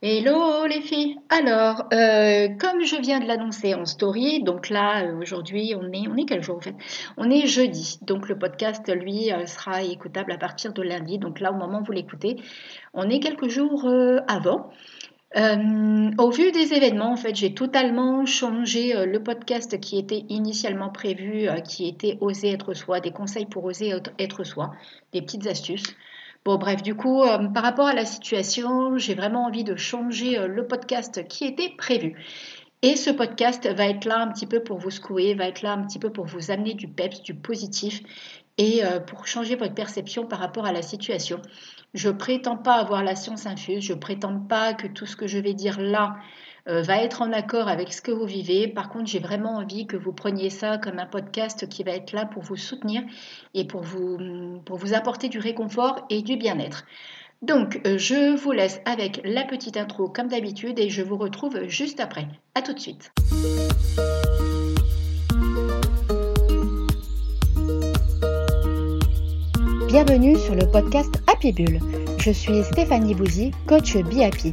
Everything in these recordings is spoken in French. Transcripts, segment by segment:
Hello les filles. Alors, euh, comme je viens de l'annoncer en story, donc là euh, aujourd'hui on est on est quel jour en fait? On est jeudi. Donc le podcast lui euh, sera écoutable à partir de lundi. Donc là au moment où vous l'écoutez, on est quelques jours avant. au vu des événements, en fait, j'ai totalement changé le podcast qui était initialement prévu, qui était Oser être soi, des conseils pour oser être soi, des petites astuces. Bon, bref, du coup, euh, par rapport à la situation, j'ai vraiment envie de changer euh, le podcast qui était prévu. Et ce podcast va être là un petit peu pour vous secouer, va être là un petit peu pour vous amener du peps, du positif et euh, pour changer votre perception par rapport à la situation. Je prétends pas avoir la science infuse, je prétends pas que tout ce que je vais dire là euh, va être en accord avec ce que vous vivez. Par contre, j'ai vraiment envie que vous preniez ça comme un podcast qui va être là pour vous soutenir et pour vous, pour vous apporter du réconfort et du bien-être. Donc, euh, je vous laisse avec la petite intro comme d'habitude et je vous retrouve juste après. A tout de suite. Bienvenue sur le podcast Happy Bull. Je suis Stéphanie Bouzy, coach Be Happy.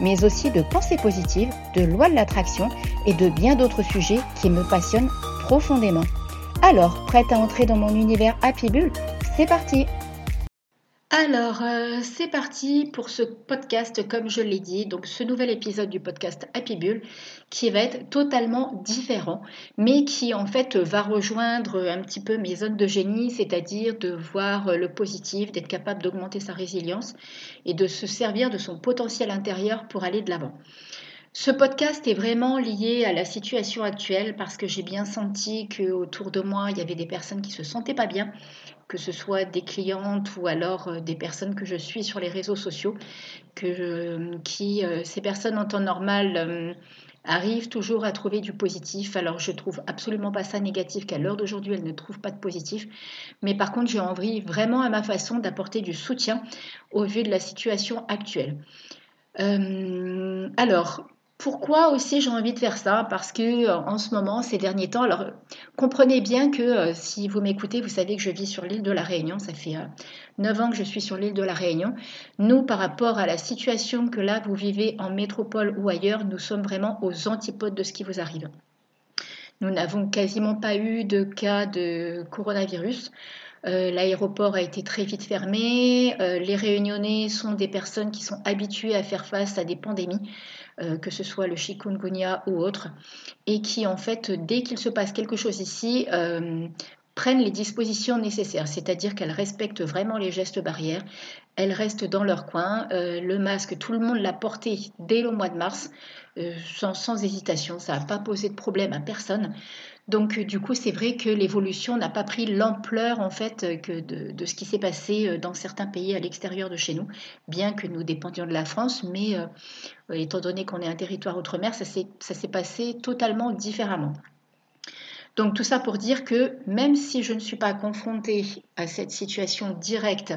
mais aussi de pensée positive, de loi de l'attraction et de bien d'autres sujets qui me passionnent profondément. Alors, prête à entrer dans mon univers Happy Bull? C'est parti alors, euh, c'est parti pour ce podcast, comme je l'ai dit, donc ce nouvel épisode du podcast Happy Bull, qui va être totalement différent, mais qui en fait va rejoindre un petit peu mes zones de génie, c'est-à-dire de voir le positif, d'être capable d'augmenter sa résilience et de se servir de son potentiel intérieur pour aller de l'avant. Ce podcast est vraiment lié à la situation actuelle parce que j'ai bien senti qu'autour de moi, il y avait des personnes qui se sentaient pas bien, que ce soit des clientes ou alors euh, des personnes que je suis sur les réseaux sociaux, que qui, euh, ces personnes en temps normal euh, arrivent toujours à trouver du positif. Alors je trouve absolument pas ça négatif qu'à l'heure d'aujourd'hui elles ne trouvent pas de positif, mais par contre j'ai envie vraiment à ma façon d'apporter du soutien au vu de la situation actuelle. alors, pourquoi aussi j'ai envie de faire ça? Parce que euh, en ce moment, ces derniers temps, alors comprenez bien que euh, si vous m'écoutez, vous savez que je vis sur l'île de la Réunion. Ça fait euh, neuf ans que je suis sur l'île de la Réunion. Nous, par rapport à la situation que là vous vivez en métropole ou ailleurs, nous sommes vraiment aux antipodes de ce qui vous arrive. Nous n'avons quasiment pas eu de cas de coronavirus. L'aéroport a été très vite fermé. les réunionnais sont des personnes qui sont habituées à faire face à des pandémies. Euh, que ce soit le chikungunya ou autre, et qui en fait, dès qu'il se passe quelque chose ici, euh, prennent les dispositions nécessaires, c'est-à-dire qu'elles respectent vraiment les gestes barrières, elles restent dans leur coin. Euh, le masque, tout le monde l'a porté dès le mois de mars, sans, sans, hésitation, ça n'a pas posé de problème à personne. Donc du coup, c'est vrai que l'évolution n'a pas pris l'ampleur en fait que de, ce qui s'est passé euh, dans certains pays à l'extérieur de chez nous, bien que nous dépendions de la France, mais euh, étant donné qu'on est un territoire outre-mer, ça s'est passé totalement différemment. Donc tout ça pour dire que même si je ne suis pas confrontée à cette situation directe euh,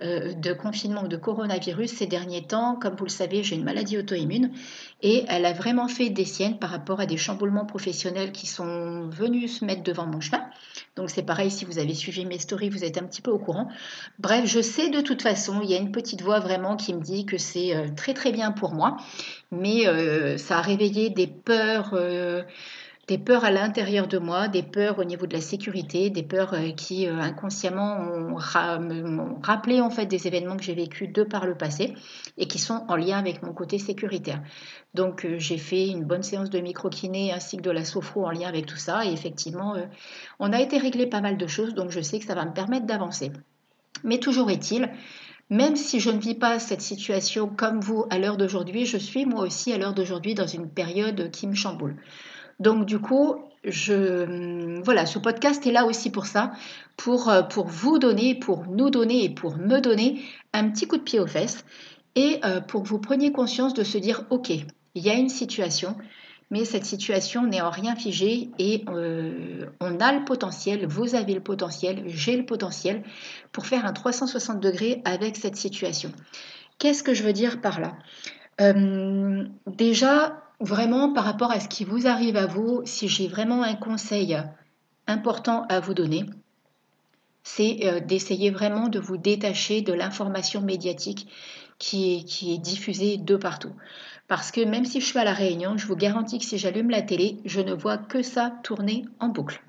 de confinement ou de coronavirus ces derniers temps. Comme vous le savez, j'ai une maladie auto-immune et elle a vraiment fait des siennes par rapport à des chamboulements professionnels qui sont venus se mettre devant mon chemin. Donc c'est pareil, si vous avez suivi mes stories, vous êtes un petit peu au courant. Bref, je sais de toute façon, il y a une petite voix vraiment qui me dit que c'est euh, très très bien pour moi, mais euh, ça a réveillé des peurs des peurs à l'intérieur de moi, des peurs au niveau de la sécurité, des peurs euh, qui euh, inconsciemment ont, rappelé en fait des événements que j'ai vécus de par le passé et qui sont en lien avec mon côté sécuritaire. Donc euh, j'ai fait une bonne séance de micro-kiné ainsi que de la sophro en lien avec tout ça et effectivement on a été réglé pas mal de choses donc je sais que ça va me permettre d'avancer. Mais toujours est-il, même si je ne vis pas cette situation comme vous à l'heure d'aujourd'hui, je suis moi aussi à l'heure d'aujourd'hui dans une période qui me chamboule. Donc du coup, je, voilà, ce podcast est là aussi pour ça, pour, euh, pour vous donner, pour nous donner et pour me donner un petit coup de pied aux fesses et euh, pour que vous preniez conscience de se dire, ok, il y a une situation, Mais cette situation n'est en rien figée et euh, on a le potentiel, vous avez le potentiel, j'ai le potentiel pour faire un 360 degrés avec cette situation. Qu'est-ce que je veux dire par là? Déjà, vraiment par rapport à ce qui vous arrive à vous, si j'ai vraiment un conseil important à vous donner, c'est euh, d'essayer vraiment de vous détacher de l'information médiatique qui est, diffusée de partout. Parce que même si je suis à la réunion, je vous garantis que si j'allume la télé, je ne vois que ça tourner en boucle.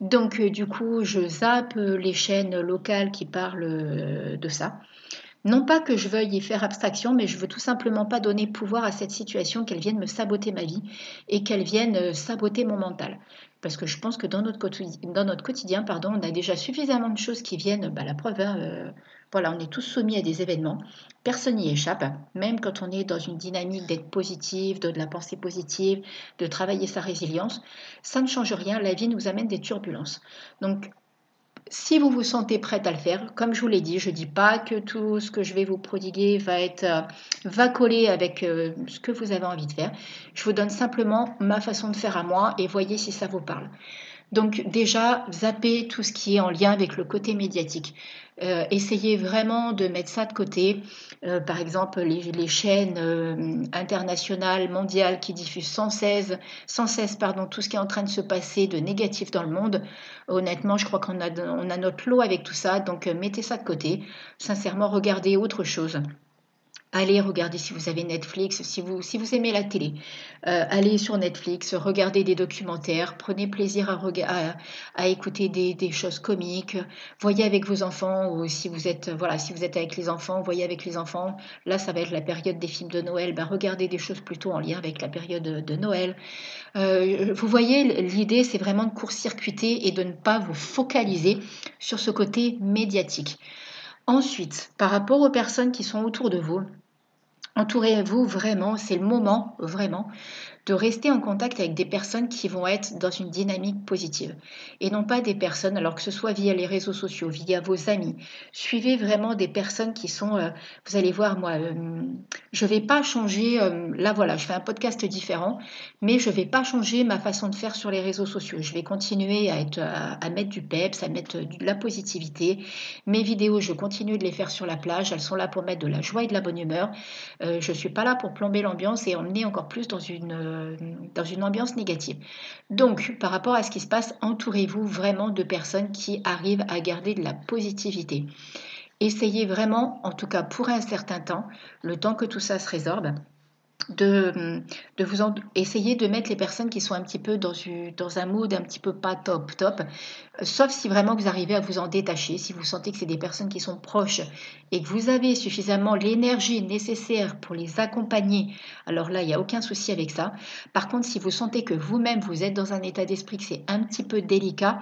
Donc euh, du coup, je zappe les chaînes locales qui parlent euh, de ça. Non pas que je veuille y faire abstraction, mais je veux tout simplement pas donner pouvoir à cette situation qu'elle vienne me saboter ma vie et qu'elle vienne euh, saboter mon mental. Parce que je pense que dans notre, quotidien, pardon, on a déjà suffisamment de choses qui viennent, bah, la preuve, hein, euh, voilà, on est tous soumis à des événements, personne n'y échappe, même quand on est dans une dynamique d'être positive, de, de la pensée positive, de travailler sa résilience, ça ne change rien, la vie nous amène des turbulences. Donc si vous vous sentez prête à le faire, comme je vous l'ai dit, je ne dis pas que tout ce que je vais vous prodiguer va, être, euh, va coller avec euh, ce que vous avez envie de faire. Je vous donne simplement ma façon de faire à moi et voyez si ça vous parle. Donc déjà, zappez tout ce qui est en lien avec le côté médiatique. Euh, essayez vraiment de mettre ça de côté. Euh, par exemple, les, chaînes euh, internationales, mondiales qui diffusent sans cesse, sans cesse pardon, tout ce qui est en train de se passer de négatif dans le monde. Honnêtement, je crois qu'on a, notre lot avec tout ça. Donc mettez ça de côté. Sincèrement, regardez autre chose. Allez regarder si vous avez Netflix, si vous, aimez la télé. Euh, allez sur Netflix, regardez des documentaires, prenez plaisir à, écouter des, choses comiques. Voyez avec vos enfants ou si vous êtes voilà si vous êtes avec les enfants, voyez avec les enfants. Là, ça va être la période des films de Noël. Ben, regardez des choses plutôt en lien avec la période de, Noël. Euh, vous voyez, l'idée, c'est vraiment de court-circuiter et de ne pas vous focaliser sur ce côté médiatique. Ensuite, par rapport aux personnes qui sont autour de vous, Entourez-vous vraiment, c'est le moment vraiment de rester en contact avec des personnes qui vont être dans une dynamique positive et non pas des personnes, alors que ce soit via les réseaux sociaux, via vos amis. Suivez vraiment des personnes qui sont, euh, vous allez voir, moi, euh, je ne vais pas changer, euh, là voilà, je fais un podcast différent, mais je ne vais pas changer ma façon de faire sur les réseaux sociaux. Je vais continuer à, être, à, mettre du peps, à mettre de la positivité. Mes vidéos, je continue de les faire sur la plage, elles sont là pour mettre de la joie et de la bonne humeur. Je ne suis pas là pour plomber l'ambiance et emmener encore plus dans une euh, dans une ambiance négative. Donc, par rapport à ce qui se passe, entourez-vous vraiment de personnes qui arrivent à garder de la positivité. Essayez vraiment, en tout cas pour un certain temps, le temps que tout ça se résorbe, de, de vous essayer de mettre les personnes qui sont un petit peu dans, dans un mood un petit peu pas top top, euh, sauf si vraiment vous arrivez à vous en détacher, si vous sentez que c'est des personnes qui sont proches et que vous avez suffisamment l'énergie nécessaire pour les accompagner, alors là, il n'y a aucun souci avec ça. Par contre, si vous sentez que vous-même, vous êtes dans un état d'esprit que c'est un petit peu délicat,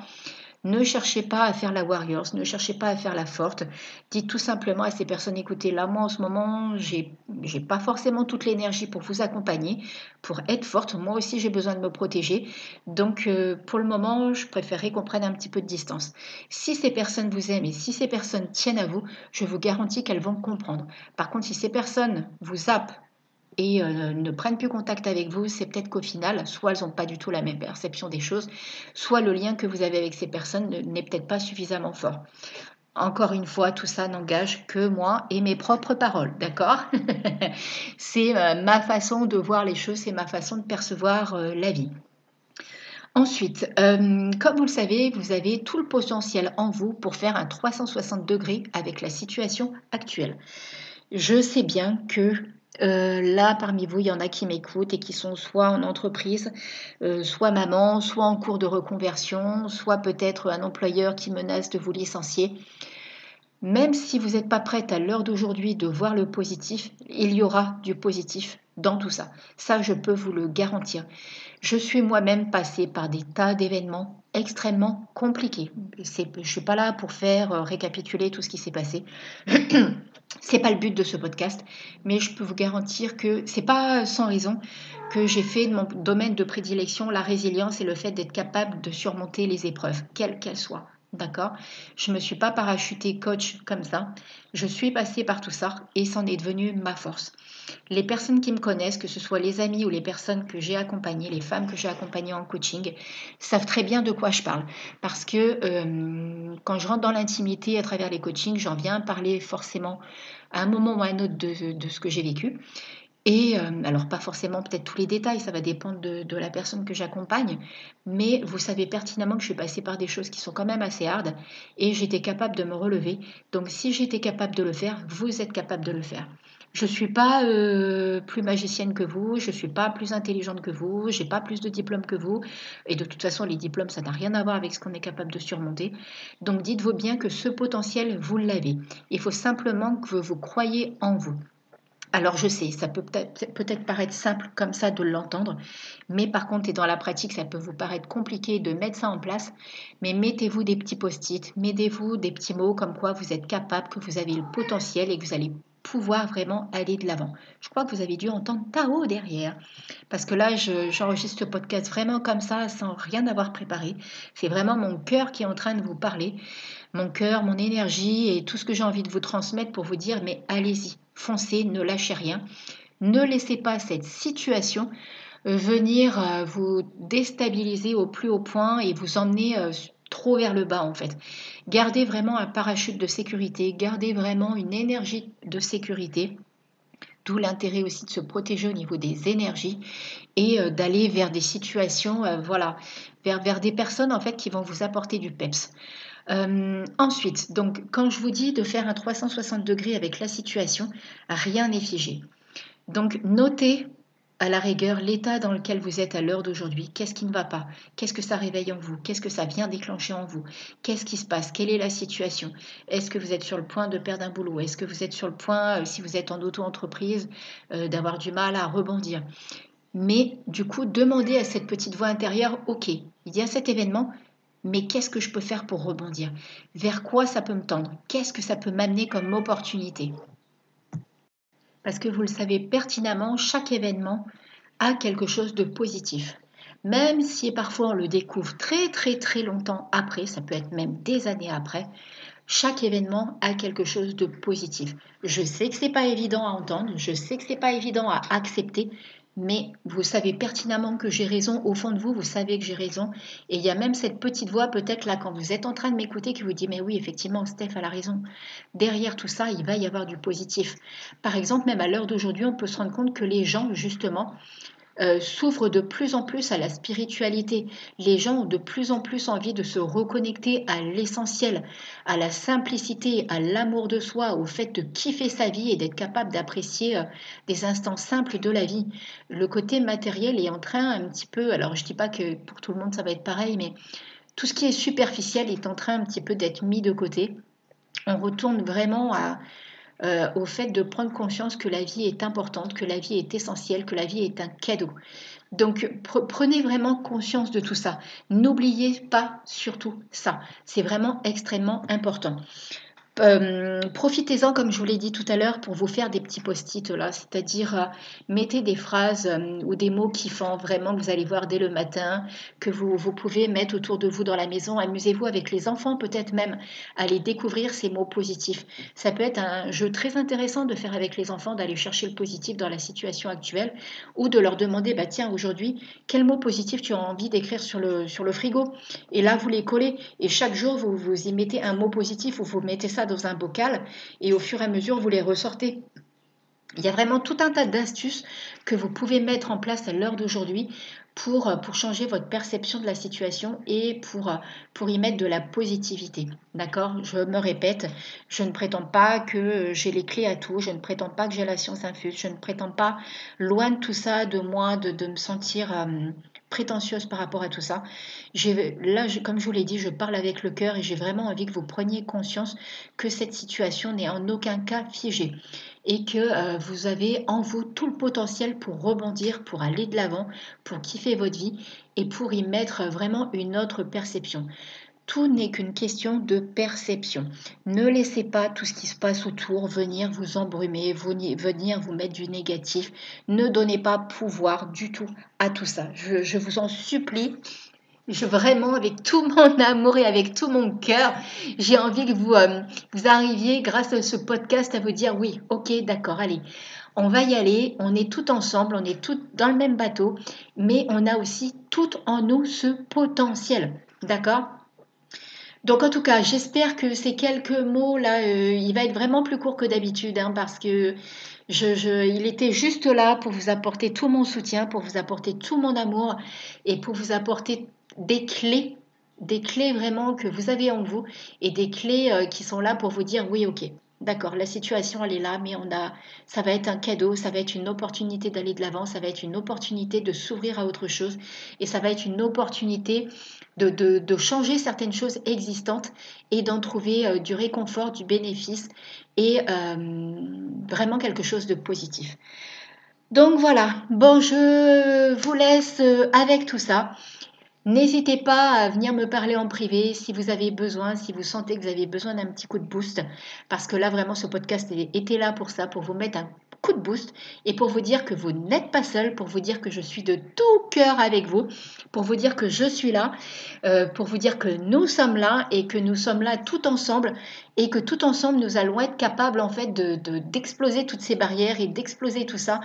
ne cherchez pas à faire la warriors, ne cherchez pas à faire la forte. Dites tout simplement à ces personnes, écoutez, là, moi, en ce moment, j'ai, j'ai pas forcément toute l'énergie pour vous accompagner, pour être forte. Moi aussi, j'ai besoin de me protéger. Donc, euh, pour le moment, je préférerais qu'on prenne un petit peu de distance. Si ces personnes vous aiment et si ces personnes tiennent à vous, je vous garantis qu'elles vont comprendre. Par contre, si ces personnes vous zappent, et euh, ne prennent plus contact avec vous, c'est peut-être qu'au final, soit elles n'ont pas du tout la même perception des choses, soit le lien que vous avez avec ces personnes n'est peut-être pas suffisamment fort. Encore une fois, tout ça n'engage que moi et mes propres paroles, d'accord? C'est euh, ma façon de voir les choses, c'est ma façon de percevoir euh, la vie. Ensuite, comme vous le savez, vous avez tout le potentiel en vous pour faire un 360 degrés avec la situation actuelle. Je sais bien que euh, là, parmi vous, il y en a qui m'écoutent et qui sont soit en entreprise, euh, soit maman, soit en cours de reconversion, soit peut-être un employeur qui menace de vous licencier. Même si vous n'êtes pas prête à l'heure d'aujourd'hui de voir le positif, il y aura du positif dans tout ça. Ça, je peux vous le garantir. Je suis moi-même passée par des tas d'événements extrêmement compliqués. je ne suis pas là pour faire euh, récapituler tout ce qui s'est passé. C'est pas le but de ce podcast, mais je peux vous garantir que c'est pas sans raison que j'ai fait de mon domaine de prédilection la résilience et le fait d'être capable de surmonter les épreuves, quelles qu'elles soient. D'accord? Je ne me suis pas parachutée coach comme ça. Je suis passée par tout ça et c'en est devenu ma force. Les personnes qui me connaissent, que ce soit les amis ou les personnes que j'ai accompagnées, les femmes que j'ai accompagnées en coaching, savent très bien de quoi je parle. Parce que euh, quand je rentre dans l'intimité à travers les coachings, j'en viens parler forcément à un moment ou à un autre de, ce que j'ai vécu. Et euh, alors pas forcément peut-être tous les détails, ça va dépendre de, la personne que j'accompagne, mais vous savez pertinemment que je suis passée par des choses qui sont quand même assez hardes et j'étais capable de me relever. Donc si j'étais capable de le faire, vous êtes capable de le faire. Je ne suis pas euh, plus magicienne que vous, je ne suis pas plus intelligente que vous, j'ai pas plus de diplômes que vous. Et de toute façon, les diplômes, ça n'a rien à voir avec ce qu'on est capable de surmonter. Donc dites-vous bien que ce potentiel, vous l'avez. Il faut simplement que vous croyez en vous. Alors je sais, ça peut peut-être paraître simple comme ça de l'entendre, mais par contre, et dans la pratique, ça peut vous paraître compliqué de mettre ça en place. Mais mettez-vous des petits post-it, mettez-vous des petits mots comme quoi vous êtes capable, que vous avez le potentiel et que vous allez pouvoir vraiment aller de l'avant. Je crois que vous avez dû entendre Tao derrière, parce que là, j'enregistre ce podcast vraiment comme ça, sans rien avoir préparé. C'est vraiment mon cœur qui est en train de vous parler, mon cœur, mon énergie et tout ce que j'ai envie de vous transmettre pour vous dire, mais allez-y, foncez, ne lâchez rien. Ne laissez pas cette situation euh, venir euh, vous déstabiliser au plus haut point et vous emmener euh, trop vers le bas en fait. Gardez vraiment un parachute de sécurité, gardez vraiment une énergie de sécurité. D'où l'intérêt aussi de se protéger au niveau des énergies et d'aller vers des situations, voilà, vers, vers des personnes en fait qui vont vous apporter du peps. Euh, ensuite, donc, quand je vous dis de faire un 360 degrés avec la situation, rien n'est figé. Donc, notez à la rigueur l'état dans lequel vous êtes à l'heure d'aujourd'hui. Qu'est-ce qui ne va pas? Qu'est-ce que ça réveille en vous? Qu'est-ce que ça vient déclencher en vous? Qu'est-ce qui se passe? Quelle est la situation? Est-ce que vous êtes sur le point de perdre un boulot? Est-ce que vous êtes sur le point, euh, si vous êtes en auto-entreprise, euh, d'avoir du mal à rebondir? Mais du coup, demandez à cette petite voix intérieure, ok, il y a cet événement, mais qu'est-ce que je peux faire pour rebondir? Vers quoi ça peut me tendre? Qu'est-ce que ça peut m'amener comme opportunité Parce que vous le savez pertinemment, chaque événement a quelque chose de positif. Même si parfois on le découvre très très très longtemps après, ça peut être même des années après, chaque événement a quelque chose de positif. Je sais que ce n'est pas évident à entendre, je sais que ce n'est pas évident à accepter, mais vous savez pertinemment que j'ai raison. Au fond de vous, vous savez que j'ai raison. Et il y a même cette petite voix, peut-être là, quand vous êtes en train de m'écouter, qui vous dit, mais oui, effectivement, Steph a la raison. Derrière tout ça, il va y avoir du positif. Par exemple, même à l'heure d'aujourd'hui, on peut se rendre compte que les gens, justement, euh, s'ouvrent de plus en plus à la spiritualité. Les gens ont de plus en plus envie de se reconnecter à l'essentiel, à la simplicité, à l'amour de soi, au fait de kiffer sa vie et d'être capable d'apprécier euh, des instants simples de la vie. Le côté matériel est en train un petit peu, alors je ne dis pas que pour tout le monde ça va être pareil, mais tout ce qui est superficiel est en train un petit peu d'être mis de côté. On retourne vraiment à, euh, au fait de prendre conscience que la vie est importante, que la vie est essentielle, que la vie est un cadeau. Donc prenez vraiment conscience de tout ça. N'oubliez pas surtout ça. C'est vraiment extrêmement important. Euh, profitez-en, comme je vous l'ai dit tout à l'heure, pour vous faire des petits post-it là, c'est-à-dire euh, mettez des phrases euh, ou des mots qui font vraiment que vous allez voir dès le matin, que vous, pouvez mettre autour de vous dans la maison. Amusez-vous avec les enfants, peut-être même aller découvrir ces mots positifs. Ça peut être un jeu très intéressant de faire avec les enfants, d'aller chercher le positif dans la situation actuelle ou de leur demander, bah tiens, aujourd'hui, quel mot positif tu as envie d'écrire sur le, sur le frigo? Et là, vous les collez et chaque jour, vous, vous y mettez un mot positif ou vous mettez ça dans un bocal et au fur et à mesure, vous les ressortez. Il y a vraiment tout un tas d'astuces que vous pouvez mettre en place à l'heure d'aujourd'hui pour, pour changer votre perception de la situation et pour, pour y mettre de la positivité. D'accord? Je me répète, je ne prétends pas que j'ai les clés à tout, je ne prétends pas que j'ai la science infuse, je ne prétends pas, loin de tout ça, de moi, de, de me sentir... Euh, prétentieuse par rapport à tout ça. Là, comme je vous l'ai dit, je parle avec le cœur et j'ai vraiment envie que vous preniez conscience que cette situation n'est en aucun cas figée et que euh, vous avez en vous tout le potentiel pour rebondir, pour aller de l'avant, pour kiffer votre vie et pour y mettre vraiment une autre perception. Tout n'est qu'une question de perception. Ne laissez pas tout ce qui se passe autour venir vous embrumer, venir vous mettre du négatif. Ne donnez pas pouvoir du tout à tout ça. Je, vous en supplie. Vraiment, avec tout mon amour et avec tout mon cœur, j'ai envie que vous, euh, vous arriviez, grâce à ce podcast, à vous dire oui, ok, d'accord, allez, On va y aller, on est tout ensemble, on est tout dans le même bateau, mais on a aussi tout en nous ce potentiel. D'accord? Donc en tout cas, j'espère que ces quelques mots là, euh, il va être vraiment plus court que d'habitude, hein, parce que je, il était juste là pour vous apporter tout mon soutien, pour vous apporter tout mon amour et pour vous apporter des clés, des clés vraiment que vous avez en vous et des clés euh, qui sont là pour vous dire oui, ok, D'accord, la situation elle est là, mais on a, ça va être un cadeau, ça va être une opportunité d'aller de l'avant, ça va être une opportunité de s'ouvrir à autre chose, et ça va être une opportunité de, de, changer certaines choses existantes et d'en trouver euh, du réconfort, du bénéfice et euh, vraiment quelque chose de positif. Donc voilà, bon, je vous laisse euh, avec tout ça. N'hésitez pas à venir me parler en privé si vous avez besoin, si vous sentez que vous avez besoin d'un petit coup de boost, parce que là vraiment ce podcast était là pour ça, pour vous mettre un coup de boost et pour vous dire que vous n'êtes pas seul, pour vous dire que je suis de tout cœur avec vous, pour vous dire que je suis là, euh, pour vous dire que nous sommes là et que nous sommes là tout ensemble et que tout ensemble nous allons être capables en fait de d'exploser toutes ces barrières et d'exploser tout ça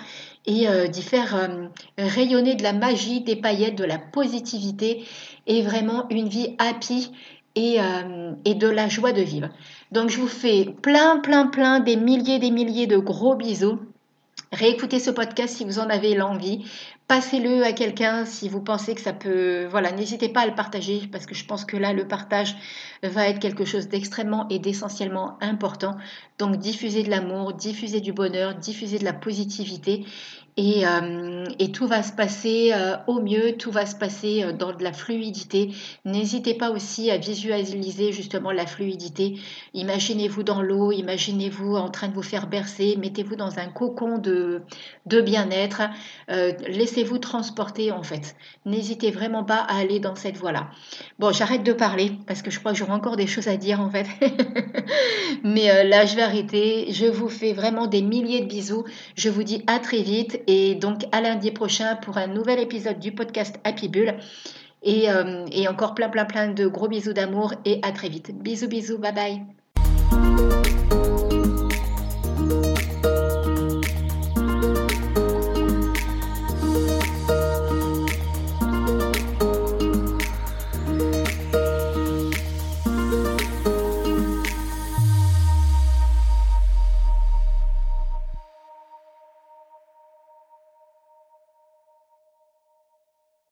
et euh, d'y faire euh, rayonner de la magie, des paillettes, de la positivité et vraiment une vie happy et, et, de la joie de vivre. Donc je vous fais plein, plein, plein, des milliers, des milliers de gros bisous. Réécoutez ce podcast si vous en avez l'envie. Passez-le à quelqu'un si vous pensez que ça peut. Voilà, n'hésitez pas à le partager parce que je pense que là, le partage va être quelque chose d'extrêmement et d'essentiellement important. Donc, diffusez de l'amour, diffusez du bonheur, diffusez de la positivité euh, et, tout va se passer euh, au mieux, tout va se passer euh, dans de la fluidité. N'hésitez pas aussi à visualiser justement la fluidité. Imaginez-vous dans l'eau, imaginez-vous en train de vous faire bercer, mettez-vous dans un cocon de, de bien-être, laissez-vous transporter en fait. N'hésitez vraiment pas à aller dans cette voie-là. Bon, j'arrête de parler parce que je crois que j'aurai encore des choses à dire en fait. Mais là, je vais arrêter. Je vous fais vraiment des milliers de bisous. Je vous dis à très vite et donc à lundi prochain pour un nouvel épisode du podcast Happy Bull. Et, euh, et encore plein plein plein de gros bisous d'amour et à très vite. Bisous bisous, bye bye.